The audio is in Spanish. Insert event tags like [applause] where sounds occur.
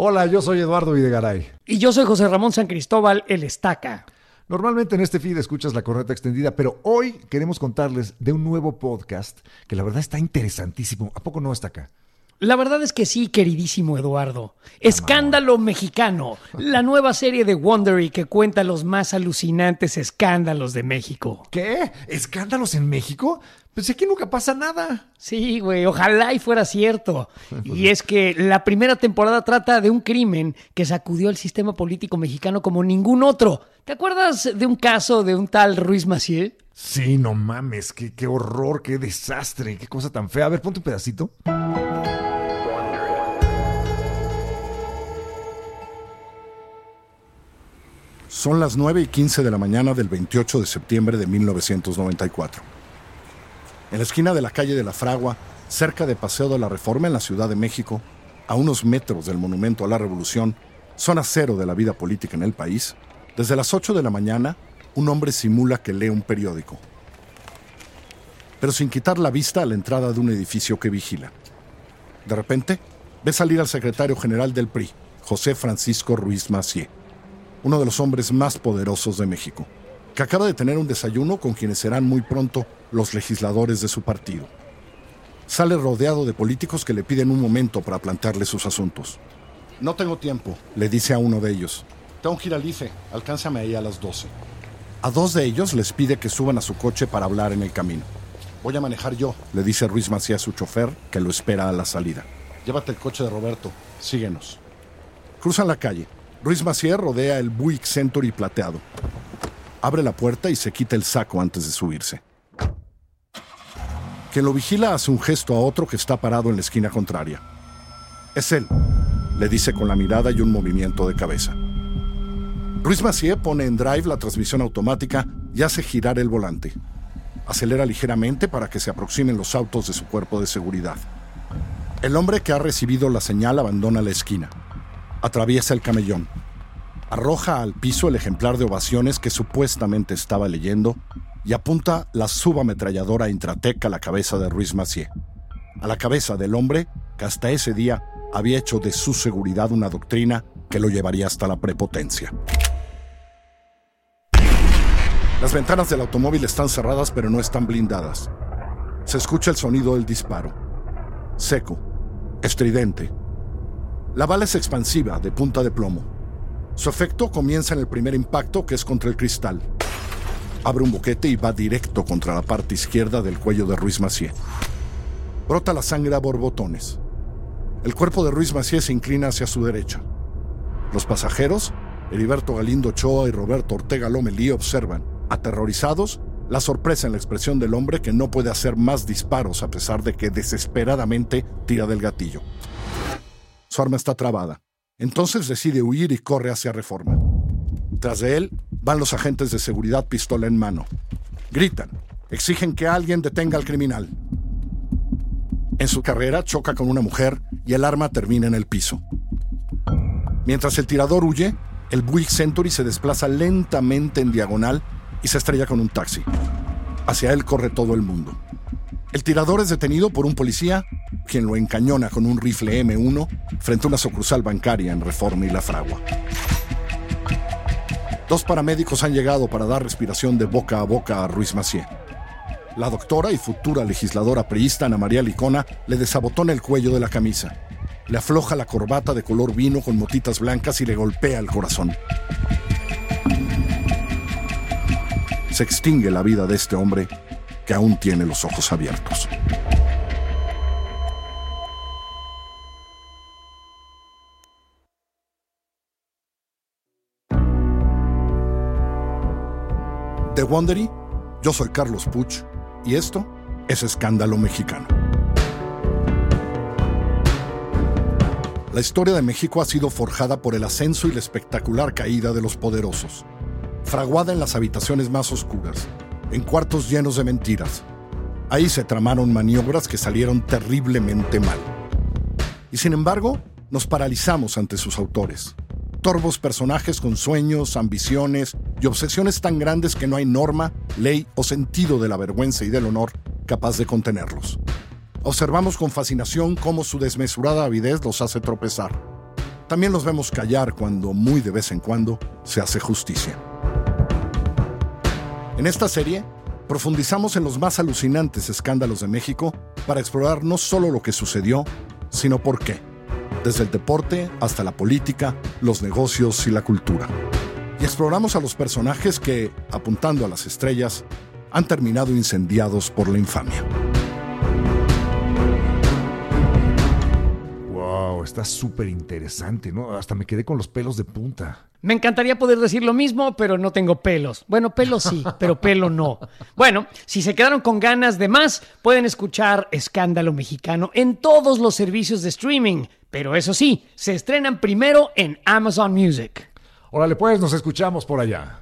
Hola, yo soy Eduardo Videgaray. Y yo soy José Ramón San Cristóbal, el Estaca. Normalmente en este feed escuchas la corneta extendida, pero hoy queremos contarles de un nuevo podcast que la verdad está interesantísimo. ¿A poco no está acá? La verdad es que sí, queridísimo Eduardo. Escándalo Mexicano, [laughs] la nueva serie de Wondery que cuenta los más alucinantes escándalos de México. ¿Qué? ¿Escándalos en México? Pues aquí nunca pasa nada. Sí, güey, ojalá y fuera cierto. [laughs] Y es que la primera temporada trata de un crimen que sacudió el sistema político mexicano como ningún otro. ¿Te acuerdas de un caso de un tal Ruiz Maciel? Sí, no mames, qué, qué horror, qué desastre, qué cosa tan fea. A ver, ponte un pedacito. Son las 9 y 15 de la mañana del 28 de septiembre de 1994. En la esquina de la calle de la Fragua, cerca de Paseo de la Reforma en la Ciudad de México, a unos metros del Monumento a la Revolución, zona cero de la vida política en el país, desde las 8 de la mañana, un hombre simula que lee un periódico, pero sin quitar la vista a la entrada de un edificio que vigila. De repente, ve salir al secretario general del PRI, José Francisco Ruiz Macié uno de los hombres más poderosos de México, que acaba de tener un desayuno con quienes serán muy pronto los legisladores de su partido. Sale rodeado de políticos que le piden un momento para plantearle sus asuntos. No tengo tiempo, le dice a uno de ellos. Tengo que ir IFE, alcánzame ahí a las 12. A dos de ellos les pide que suban a su coche para hablar en el camino. Voy a manejar yo, le dice Ruiz Macías a su chofer, que lo espera a la salida. Llévate el coche de Roberto, síguenos. Cruzan la calle. Ruiz Macier rodea el Buick Century plateado. Abre la puerta y se quita el saco antes de subirse. Quien lo vigila hace un gesto a otro que está parado en la esquina contraria. Es él, le dice con la mirada y un movimiento de cabeza. Ruiz Macier pone en drive la transmisión automática y hace girar el volante. Acelera ligeramente para que se aproximen los autos de su cuerpo de seguridad. El hombre que ha recibido la señal abandona la esquina. Atraviesa el camellón. Arroja al piso el ejemplar de ovaciones que supuestamente estaba leyendo y apunta la subametralladora Intratec a la cabeza de Ruiz Macié. A la cabeza del hombre que hasta ese día había hecho de su seguridad una doctrina que lo llevaría hasta la prepotencia. Las ventanas del automóvil están cerradas pero no están blindadas. Se escucha el sonido del disparo. Seco, estridente, la bala es expansiva, de punta de plomo. Su efecto comienza en el primer impacto, que es contra el cristal. Abre un boquete y va directo contra la parte izquierda del cuello de Ruiz Macié. Brota la sangre a borbotones. El cuerpo de Ruiz Macié se inclina hacia su derecha. Los pasajeros, Heriberto Galindo Ochoa y Roberto Ortega Lomelí, observan, aterrorizados, la sorpresa en la expresión del hombre que no puede hacer más disparos a pesar de que desesperadamente tira del gatillo. Arma está trabada. Entonces decide huir y corre hacia Reforma. Tras de él van los agentes de seguridad pistola en mano. Gritan, exigen que alguien detenga al criminal. En su carrera choca con una mujer y el arma termina en el piso. Mientras el tirador huye, el Buick Century se desplaza lentamente en diagonal y se estrella con un taxi. Hacia él corre todo el mundo. El tirador es detenido por un policía, quien lo encañona con un rifle M1 frente a una sucursal bancaria en Reforma y La Fragua. Dos paramédicos han llegado para dar respiración de boca a boca a Ruiz Macié. La doctora y futura legisladora priista Ana María Licona le desabotona el cuello de la camisa, le afloja la corbata de color vino con motitas blancas y le golpea el corazón. Se extingue la vida de este hombre que aún tiene los ojos abiertos. De Wondery, yo soy Carlos Puch y esto es Escándalo Mexicano. La historia de México ha sido forjada por el ascenso y la espectacular caída de los poderosos, fraguada en las habitaciones más oscuras, en cuartos llenos de mentiras. Ahí se tramaron maniobras que salieron terriblemente mal. Y sin embargo, nos paralizamos ante sus autores. Torvos personajes con sueños, ambiciones y obsesiones tan grandes que no hay norma, ley o sentido de la vergüenza y del honor capaz de contenerlos. Observamos con fascinación cómo su desmesurada avidez los hace tropezar. también los vemos callar cuando muy de vez en cuando se hace justicia. En esta serie, profundizamos en los más alucinantes escándalos de México para explorar no solo lo que sucedió, sino por qué, desde el deporte hasta la política, los negocios y la cultura. Y exploramos a los personajes que, apuntando a las estrellas, han terminado incendiados por la infamia. Wow, está súper interesante, ¿no? Hasta me quedé con los pelos de punta. Me encantaría poder decir lo mismo, pero no tengo pelos. Bueno, pelo sí, [laughs] pero pelo no. Bueno, si se quedaron con ganas de más, pueden escuchar Escándalo Mexicano en todos los servicios de streaming. Pero eso sí, se estrenan primero en Amazon Music. Órale, pues, nos escuchamos por allá.